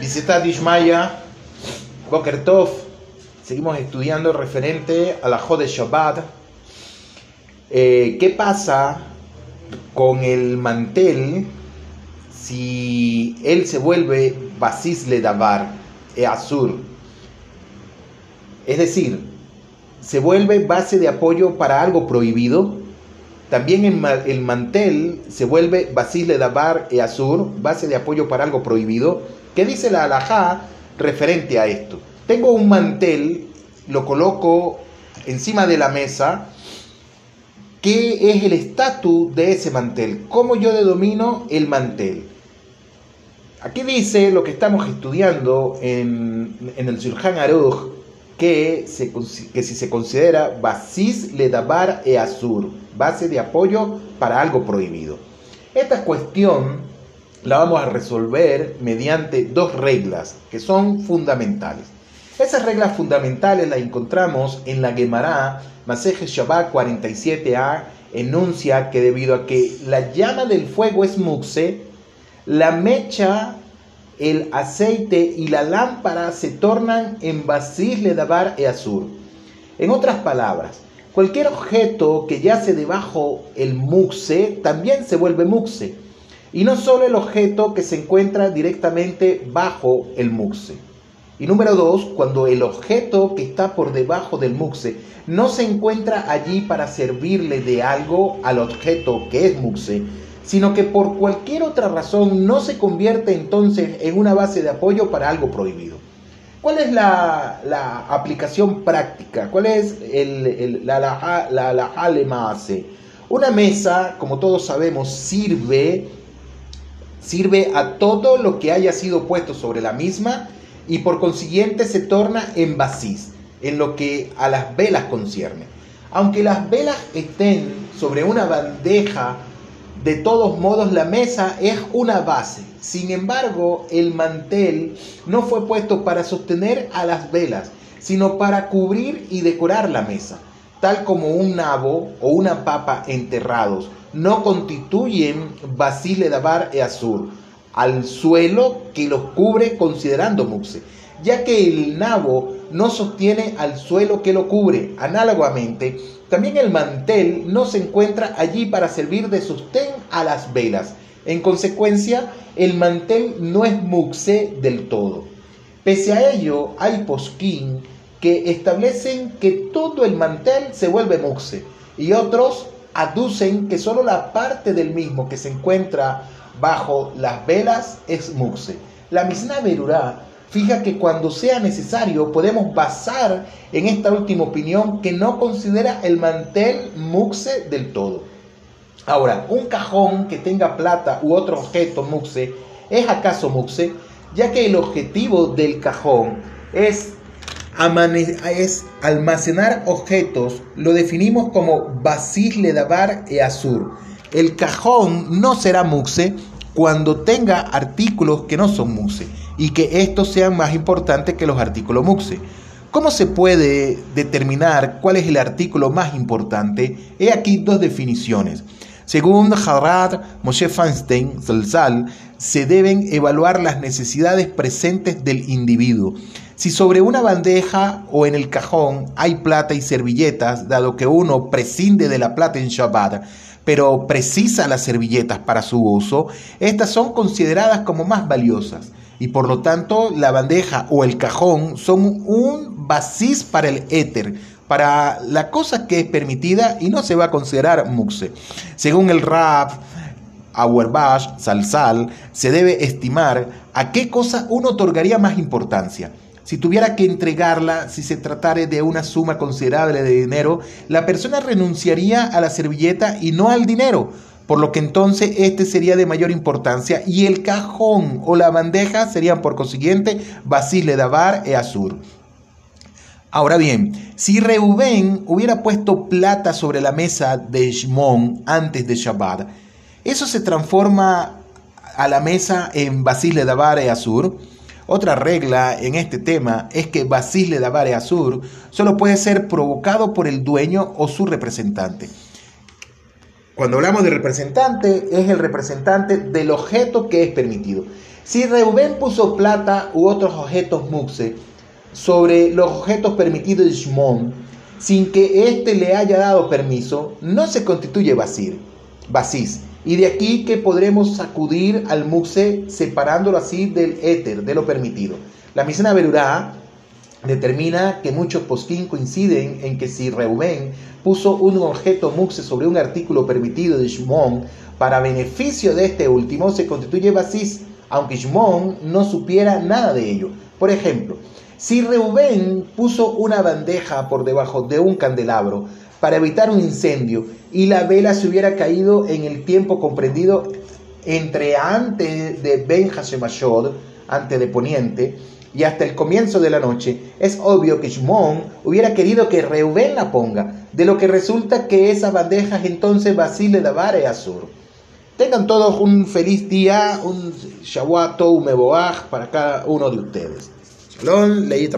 Visita Dishmaya, Boker Tov. Seguimos estudiando referente a la Jode Shabbat. Eh, ¿Qué pasa con el mantel si él se vuelve Basis Ledavar, e Azur? Es decir, se vuelve base de apoyo para algo prohibido. También el mantel se vuelve Basis Ledavar e Azur, base de apoyo para algo prohibido. ¿Qué dice la alajá referente a esto? Tengo un mantel, lo coloco encima de la mesa. ¿Qué es el estatus de ese mantel? ¿Cómo yo denomino el mantel? Aquí dice lo que estamos estudiando en, el Surjan Aruj, que, si se considera basis ledabar e azur, base de apoyo para algo prohibido. Esta cuestión la vamos a resolver mediante dos reglas que son fundamentales. Esas reglas fundamentales las encontramos en la Gemara, Maseje Shabbat 47a, enuncia que debido a que la llama del fuego es muxe, la mecha, el aceite y la lámpara se tornan en basis ledabar e azur. En otras palabras, cualquier objeto que yace debajo el muxe también se vuelve muxe y no solo el objeto que se encuentra directamente bajo el muxe. Y número dos, cuando el objeto que está por debajo del muxe no se encuentra allí para servirle de algo al objeto que es muxe, sino que por cualquier otra razón no se convierte entonces en una base de apoyo para algo prohibido. ¿Cuál es la, aplicación práctica? ¿Cuál es el, la, la, la, la Una mesa, como todos sabemos, sirve sirve a todo lo que haya sido puesto sobre la misma y por consiguiente se torna en basis, en lo que a las velas concierne. Aunque las velas estén sobre una bandeja, de todos modos la mesa es una base. Sin embargo, el mantel no fue puesto para sostener a las velas, sino para cubrir y decorar la mesa, tal como un nabo o una papa enterrados no constituyen Basile Dabar e Azur, al suelo que los cubre considerando Muxe, ya que el nabo no sostiene al suelo que lo cubre. Análogamente, también el mantel no se encuentra allí para servir de sostén a las velas. En consecuencia, el mantel no es muxe del todo. Pese a ello, hay posquín que establecen que todo el mantel se vuelve muxe y otros aducen que solo la parte del mismo que se encuentra bajo las velas es muxe. La Mishnah Berurá fija que cuando sea necesario podemos basar en esta última opinión que no considera el mantel muxe del todo. Ahora, un cajón que tenga plata u otro objeto muxe es acaso muxe, ya que el objetivo del cajón es almacenar objetos, lo definimos como basis ledabar e azur. El cajón no será muxe cuando tenga artículos que no son muxe y que estos sean más importantes que los artículos muxe. ¿Cómo se puede determinar cuál es el artículo más importante? He aquí dos definiciones. Según Harad Moshe Feinstein, se deben evaluar las necesidades presentes del individuo. Si sobre una bandeja o en el cajón hay plata y servilletas, dado que uno prescinde de la plata en Shabbat, pero precisa las servilletas para su uso, estas son consideradas como más valiosas y por lo tanto la bandeja o el cajón son un basis para el éter, para la cosa que es permitida y no se va a considerar muxe. Según el Rab, Auerbach, Salsal, se debe estimar a qué cosa uno otorgaría más importancia. Si tuviera que entregarla, si se tratara de una suma considerable de dinero, la persona renunciaría a la servilleta y no al dinero, por lo que entonces este sería de mayor importancia y el cajón o la bandeja serían por consiguiente Basile Dabar e Azur. Ahora bien, si Reubén hubiera puesto plata sobre la mesa de Shimon antes de Shabbat, eso se transforma a la mesa en Basile Davare Azur. Otra regla en este tema es que Basile Davare Azur solo puede ser provocado por el dueño o su representante. Cuando hablamos de representante, es el representante del objeto que es permitido. Si Reuben puso plata u otros objetos muxe sobre los objetos permitidos de Shimon, sin que éste le haya dado permiso, no se constituye basir, basis. Y de aquí que podremos sacudir al muxe separándolo así del éter, de lo permitido. La Misena Berurá determina que muchos posquín coinciden en que si Reuben puso un objeto muxe sobre un artículo permitido de Shimon para beneficio de este último, se constituye basis, aunque Shimon no supiera nada de ello. Por ejemplo, si Reuben puso una bandeja por debajo de un candelabro para evitar un incendio y la vela se hubiera caído en el tiempo comprendido entre antes de Ben Hashemashod, antes de Poniente, y hasta el comienzo de la noche, es obvio que Shimon hubiera querido que Reuben la ponga, de lo que resulta que esas bandejas entonces Basile Davare Azur. Tengan todos un feliz día, un Shawato, un para cada uno de ustedes. Shalom, leí